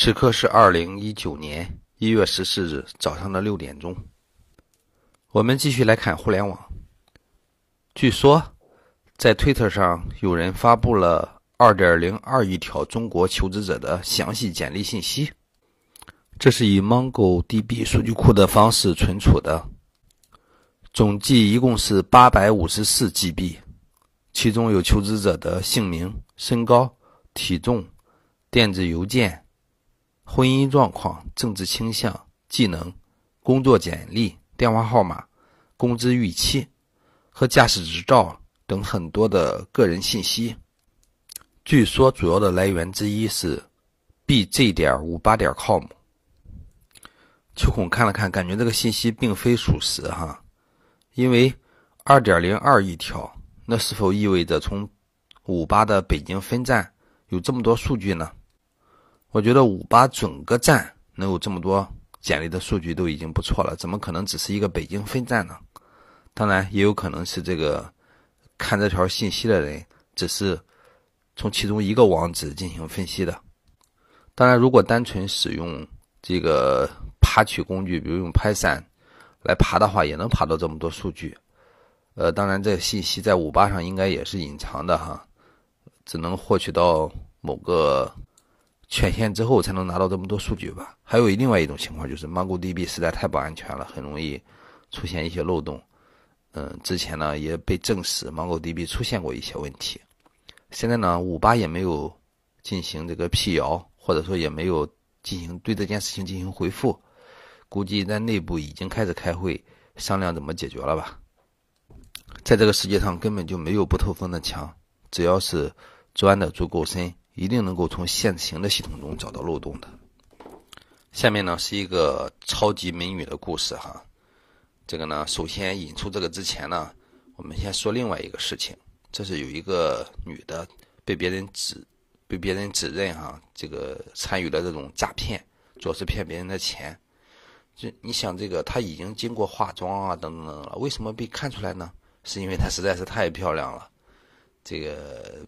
此刻是二零一九年一月十四日早上的六点钟。我们继续来看互联网。据说，在推特上有人发布了二点零二亿条中国求职者的详细简历信息，这是以 MongoDB 数据库的方式存储的，总计一共是八百五十四 GB，其中有求职者的姓名、身高、体重、电子邮件。婚姻状况、政治倾向、技能、工作简历、电话号码、工资预期和驾驶执照等很多的个人信息。据说主要的来源之一是 bj 点五八点 com。秋孔看了看，感觉这个信息并非属实哈，因为二点零二亿条，那是否意味着从五八的北京分站有这么多数据呢？我觉得五八整个站能有这么多简历的数据都已经不错了，怎么可能只是一个北京分站呢？当然，也有可能是这个看这条信息的人只是从其中一个网址进行分析的。当然，如果单纯使用这个爬取工具，比如用 Python 来爬的话，也能爬到这么多数据。呃，当然，这信息在五八上应该也是隐藏的哈，只能获取到某个。权限之后才能拿到这么多数据吧？还有另外一种情况就是 MongoDB 实在太不安全了，很容易出现一些漏洞。嗯，之前呢也被证实 MongoDB 出现过一些问题。现在呢，五八也没有进行这个辟谣，或者说也没有进行对这件事情进行回复，估计在内部已经开始开会商量怎么解决了吧。在这个世界上根本就没有不透风的墙，只要是钻的足够深。一定能够从现行的系统中找到漏洞的。下面呢是一个超级美女的故事哈。这个呢，首先引出这个之前呢，我们先说另外一个事情。这是有一个女的被别人指被别人指认哈，这个参与了这种诈骗，主要是骗别人的钱。就你想这个，她已经经过化妆啊等等等了，为什么被看出来呢？是因为她实在是太漂亮了。这个。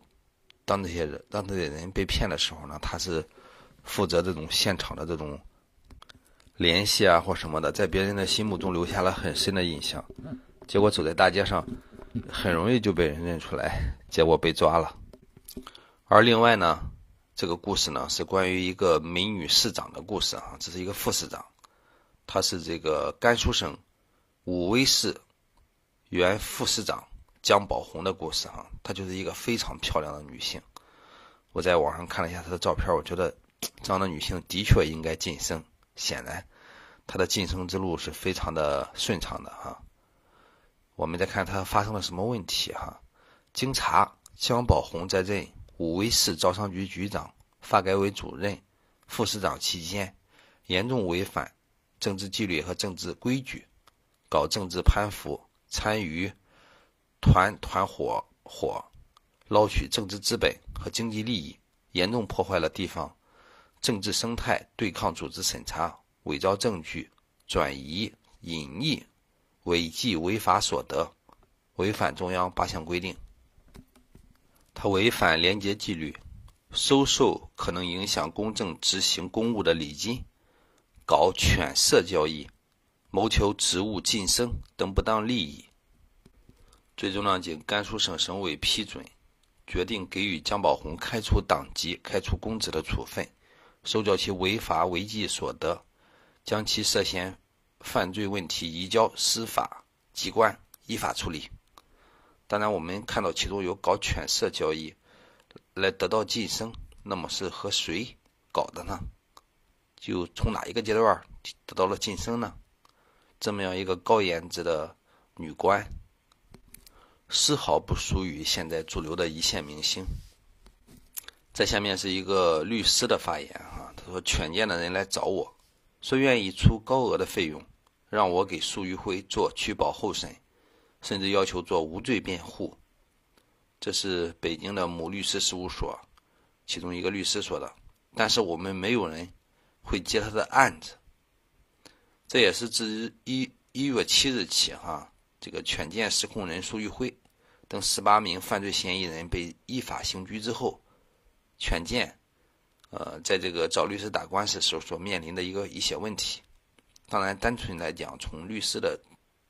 当这些人当这些人被骗的时候呢，他是负责这种现场的这种联系啊或什么的，在别人的心目中留下了很深的印象。结果走在大街上，很容易就被人认出来，结果被抓了。而另外呢，这个故事呢是关于一个美女市长的故事啊，这是一个副市长，她是这个甘肃省武威市原副市长。江宝红的故事哈，她就是一个非常漂亮的女性。我在网上看了一下她的照片，我觉得这样的女性的确应该晋升。显然，她的晋升之路是非常的顺畅的哈。我们再看她发生了什么问题哈。经查，江宝红在任武威市招商局局长、发改委主任、副市长期间，严重违反政治纪律和政治规矩，搞政治攀附，参与。团团伙伙捞取政治资本和经济利益，严重破坏了地方政治生态，对抗组织审查，伪造证据，转移隐匿违纪违法所得，违反中央八项规定。他违反廉洁纪律，收受可能影响公正执行公务的礼金，搞犬舍交易，谋求职务晋升等不当利益。最终呢，经甘肃省省委批准，决定给予江宝红开除党籍、开除公职的处分，收缴其违法违纪所得，将其涉嫌犯罪问题移交司法机关依法处理。当然，我们看到其中有搞犬舍交易来得到晋升，那么是和谁搞的呢？就从哪一个阶段得到了晋升呢？这么样一个高颜值的女官。丝毫不输于现在主流的一线明星。在下面是一个律师的发言啊，他说：“犬见的人来找我，说愿意出高额的费用，让我给苏玉辉做取保候审，甚至要求做无罪辩护。”这是北京的某律师事务所其中一个律师说的。但是我们没有人会接他的案子。这也是自一一月七日起哈，这个犬见失控人苏玉辉。等十八名犯罪嫌疑人被依法刑拘之后，权健呃，在这个找律师打官司时候所面临的一个一些问题。当然，单纯来讲，从律师的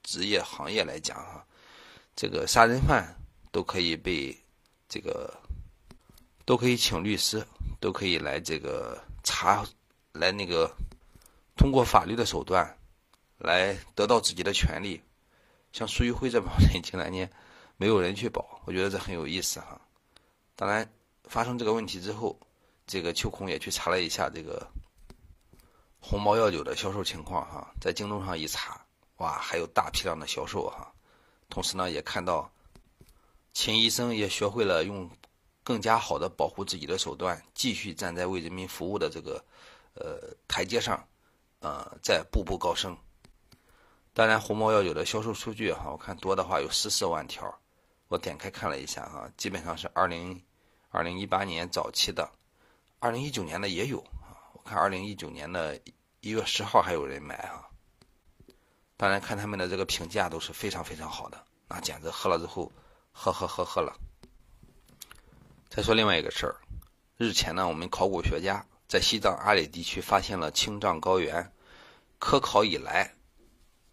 职业行业来讲，哈，这个杀人犯都可以被这个都可以请律师，都可以来这个查，来那个通过法律的手段来得到自己的权利。像苏玉辉这帮人，近两年没有人去保，我觉得这很有意思哈。当然，发生这个问题之后。这个秋空也去查了一下这个鸿茅药酒的销售情况哈，在京东上一查，哇，还有大批量的销售哈。同时呢，也看到秦医生也学会了用更加好的保护自己的手段，继续站在为人民服务的这个呃台阶上，呃，在步步高升。当然，鸿茅药酒的销售数据哈，我看多的话有十四万条，我点开看了一下哈，基本上是二零二零一八年早期的。二零一九年的也有啊，我看二零一九年的一月十号还有人买啊。当然看他们的这个评价都是非常非常好的，那简直喝了之后喝喝喝喝了。再说另外一个事儿，日前呢，我们考古学家在西藏阿里地区发现了青藏高原科考以来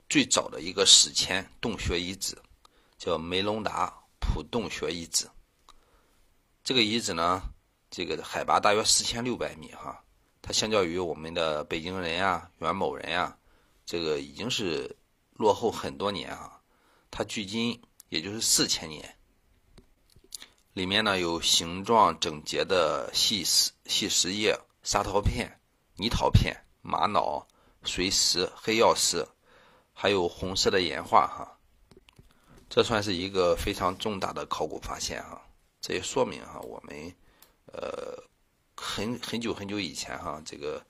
最早的一个史前洞穴遗址，叫梅隆达普洞穴遗址。这个遗址呢。这个海拔大约四千六百米哈，它相较于我们的北京人呀、元谋人呀，这个已经是落后很多年啊。它距今也就是四千年。里面呢有形状整洁的细石细石叶、沙陶片、泥陶片、玛瑙、水石、黑曜石，还有红色的岩画哈。这算是一个非常重大的考古发现哈。这也说明哈我们。呃，很很久很久以前哈，这个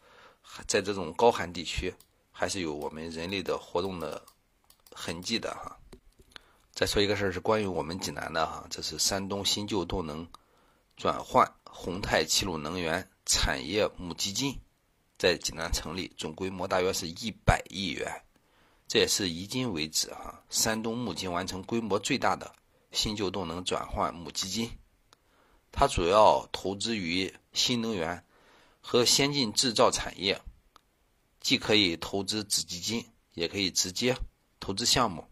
在这种高寒地区，还是有我们人类的活动的痕迹的哈。再说一个事儿，是关于我们济南的哈，这是山东新旧动能转换宏泰齐鲁能源产业母基金在济南成立，总规模大约是一百亿元，这也是迄今为止哈山东目前完成规模最大的新旧动能转换母基金。它主要投资于新能源和先进制造产业，既可以投资子基金，也可以直接投资项目。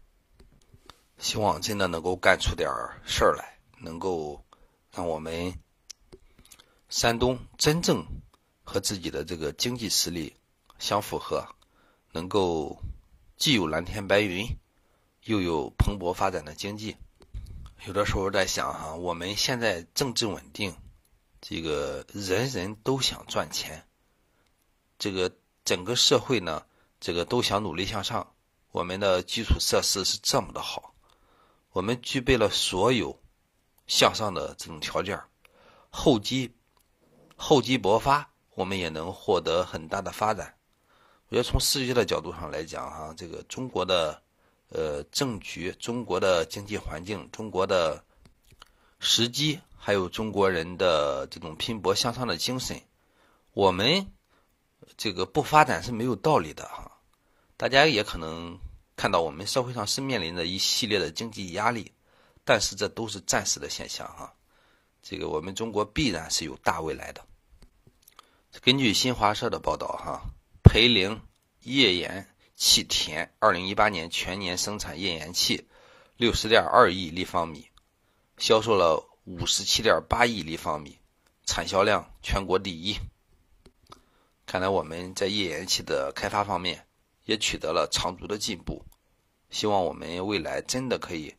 希望真的能够干出点事儿来，能够让我们山东真正和自己的这个经济实力相符合，能够既有蓝天白云，又有蓬勃发展的经济。有的时候在想哈，我们现在政治稳定，这个人人都想赚钱，这个整个社会呢，这个都想努力向上。我们的基础设施是这么的好，我们具备了所有向上的这种条件，厚积厚积薄发，我们也能获得很大的发展。我觉得从世界的角度上来讲哈，这个中国的。呃，政局、中国的经济环境、中国的时机，还有中国人的这种拼搏向上的精神，我们这个不发展是没有道理的哈。大家也可能看到，我们社会上是面临着一系列的经济压力，但是这都是暂时的现象哈。这个我们中国必然是有大未来的。根据新华社的报道哈，培陵页岩。气田二零一八年全年生产页岩气六十点二亿立方米，销售了五十七点八亿立方米，产销量全国第一。看来我们在页岩气的开发方面也取得了长足的进步。希望我们未来真的可以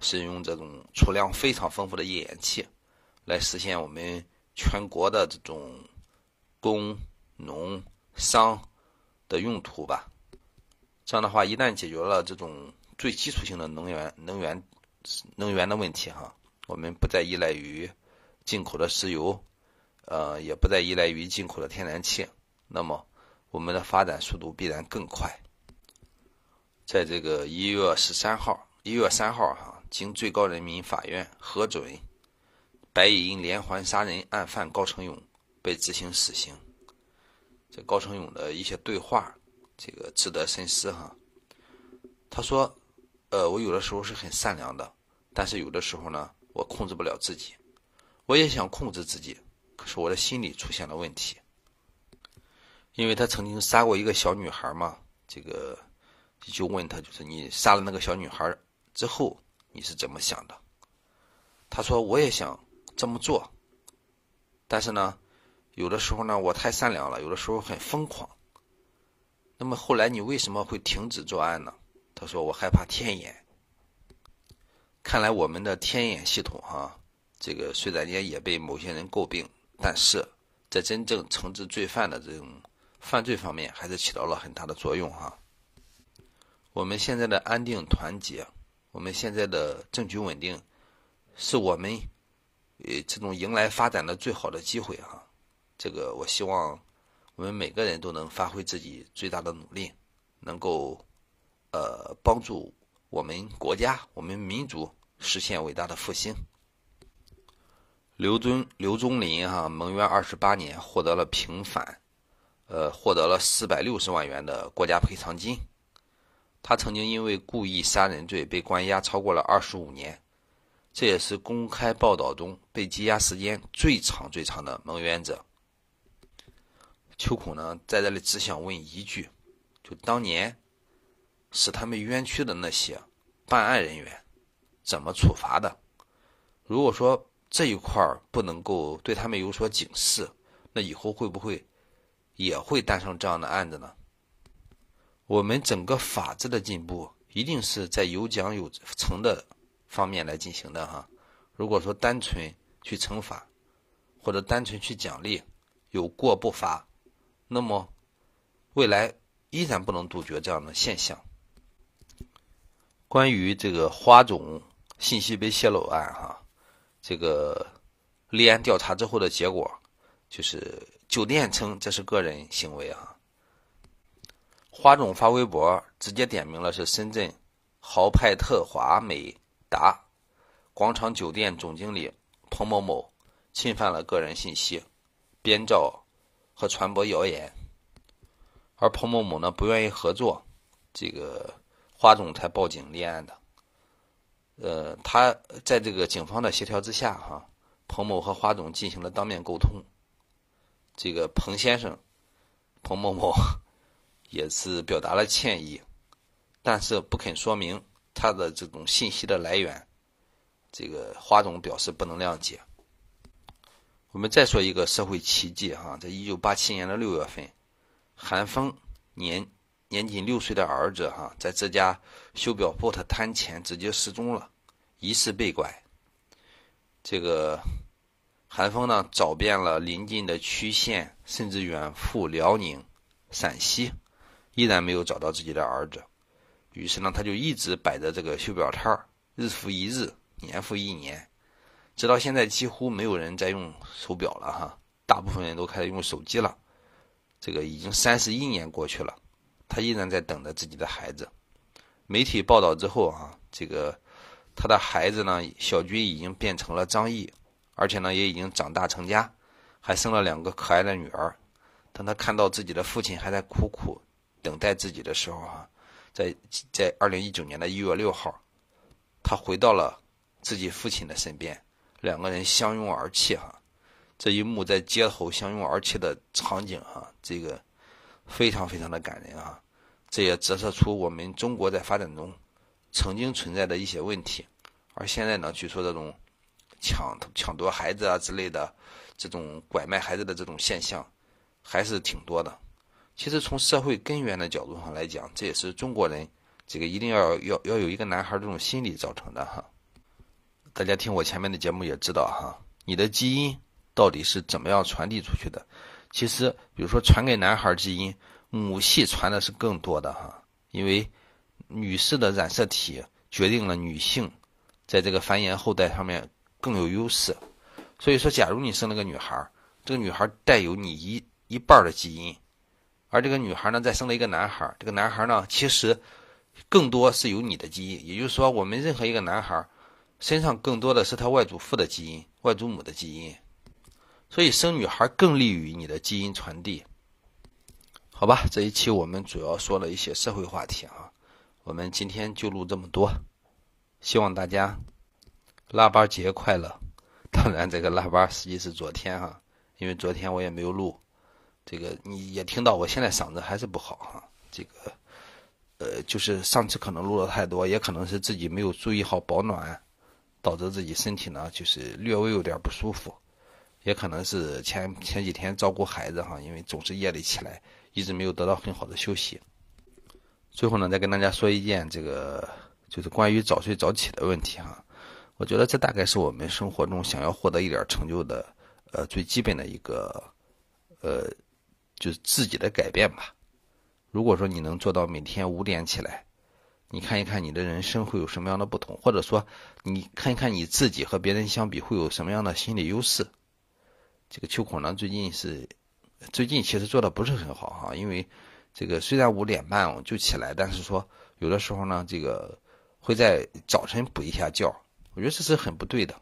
使用这种储量非常丰富的页岩气，来实现我们全国的这种工农商的用途吧。这样的话，一旦解决了这种最基础性的能源、能源、能源的问题，哈，我们不再依赖于进口的石油，呃，也不再依赖于进口的天然气，那么我们的发展速度必然更快。在这个一月十三号，一月三号，哈，经最高人民法院核准，白银连环杀人案犯高成勇被执行死刑。这高成勇的一些对话。这个值得深思哈。他说：“呃，我有的时候是很善良的，但是有的时候呢，我控制不了自己。我也想控制自己，可是我的心理出现了问题，因为他曾经杀过一个小女孩嘛。这个就问他，就是你杀了那个小女孩之后，你是怎么想的？他说我也想这么做，但是呢，有的时候呢我太善良了，有的时候很疯狂。那么后来你为什么会停止作案呢？他说我害怕天眼。看来我们的天眼系统哈。这个虽然间也被某些人诟病，但是在真正惩治罪犯的这种犯罪方面，还是起到了很大的作用哈。我们现在的安定团结，我们现在的政局稳定，是我们呃这种迎来发展的最好的机会哈。这个我希望我们每个人都能发挥自己最大的努力，能够呃帮助我们国家、我们民族实现伟大的复兴。刘尊刘宗林哈，蒙冤二十八年，获得了平反，呃，获得了四百六十万元的国家赔偿金。他曾经因为故意杀人罪被关押超过了二十五年，这也是公开报道中被羁押时间最长最长的蒙冤者。秋孔呢，在这里只想问一句：就当年使他们冤屈的那些办案人员，怎么处罚的？如果说，这一块儿不能够对他们有所警示，那以后会不会也会诞生这样的案子呢？我们整个法治的进步一定是在有奖有惩的方面来进行的哈。如果说单纯去惩罚，或者单纯去奖励，有过不罚，那么未来依然不能杜绝这样的现象。关于这个花总信息被泄露案哈。这个立案调查之后的结果，就是酒店称这是个人行为啊。花总发微博直接点名了是深圳豪派特华美达广场酒店总经理彭某某侵犯了个人信息，编造和传播谣言，而彭某某呢不愿意合作，这个花总才报警立案的。呃，他在这个警方的协调之下，哈，彭某和花总进行了当面沟通。这个彭先生，彭某某 也是表达了歉意，但是不肯说明他的这种信息的来源。这个花总表示不能谅解。我们再说一个社会奇迹，哈，在一九八七年的六月份，韩风年。年仅六岁的儿子哈，在这家修表铺的摊前直接失踪了，疑似被拐。这个韩风呢，找遍了邻近的区县，甚至远赴辽宁、陕西，依然没有找到自己的儿子。于是呢，他就一直摆着这个修表摊儿，日复一日，年复一年，直到现在几乎没有人在用手表了哈，大部分人都开始用手机了。这个已经三十一年过去了。他依然在等着自己的孩子。媒体报道之后啊，这个他的孩子呢，小军已经变成了张毅，而且呢也已经长大成家，还生了两个可爱的女儿。当他看到自己的父亲还在苦苦等待自己的时候啊，在在二零一九年的一月六号，他回到了自己父亲的身边，两个人相拥而泣哈。这一幕在街头相拥而泣的场景哈，这个。非常非常的感人啊！这也折射出我们中国在发展中曾经存在的一些问题，而现在呢，据说这种抢抢夺孩子啊之类的，这种拐卖孩子的这种现象还是挺多的。其实从社会根源的角度上来讲，这也是中国人这个一定要要要有一个男孩这种心理造成的哈。大家听我前面的节目也知道哈，你的基因到底是怎么样传递出去的？其实，比如说传给男孩基因，母系传的是更多的哈，因为女士的染色体决定了女性在这个繁衍后代上面更有优势。所以说，假如你生了个女孩，这个女孩带有你一一半的基因，而这个女孩呢再生了一个男孩，这个男孩呢其实更多是有你的基因。也就是说，我们任何一个男孩身上更多的是他外祖父的基因、外祖母的基因。所以生女孩更利于你的基因传递，好吧？这一期我们主要说了一些社会话题啊，我们今天就录这么多，希望大家腊八节快乐。当然，这个腊八实际是昨天哈，因为昨天我也没有录，这个你也听到，我现在嗓子还是不好哈。这个，呃，就是上次可能录的太多，也可能是自己没有注意好保暖，导致自己身体呢就是略微有点不舒服，也可能是前前几天照顾孩子哈，因为总是夜里起来，一直没有得到很好的休息。最后呢，再跟大家说一件这个，就是关于早睡早起的问题哈。我觉得这大概是我们生活中想要获得一点成就的，呃，最基本的一个，呃，就是自己的改变吧。如果说你能做到每天五点起来，你看一看你的人生会有什么样的不同，或者说你看一看你自己和别人相比会有什么样的心理优势。这个秋孔呢，最近是最近其实做的不是很好哈，因为。这个虽然五点半我就起来，但是说有的时候呢，这个会在早晨补一下觉，我觉得这是很不对的。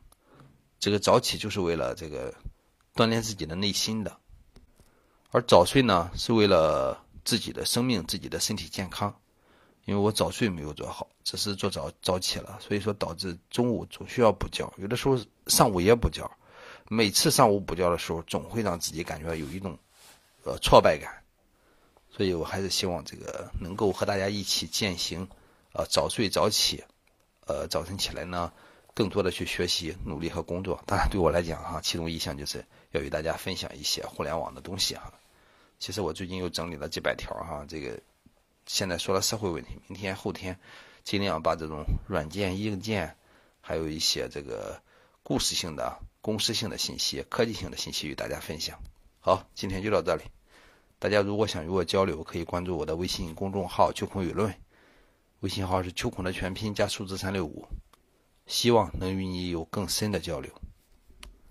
这个早起就是为了这个锻炼自己的内心的，而早睡呢是为了自己的生命、自己的身体健康。因为我早睡没有做好，只是做早早起了，所以说导致中午总需要补觉，有的时候上午也补觉。每次上午补觉的时候，总会让自己感觉有一种呃挫败感。所以我还是希望这个能够和大家一起践行，呃，早睡早起，呃，早晨起来呢，更多的去学习、努力和工作。当然，对我来讲哈，其中一项就是要与大家分享一些互联网的东西哈。其实我最近又整理了几百条哈，这个现在说了社会问题，明天后天尽量把这种软件、硬件，还有一些这个故事性的、公司性的信息、科技性的信息与大家分享。好，今天就到这里。大家如果想与我交流，可以关注我的微信公众号“秋孔舆论”，微信号是秋孔的全拼加数字三六五，希望能与你有更深的交流。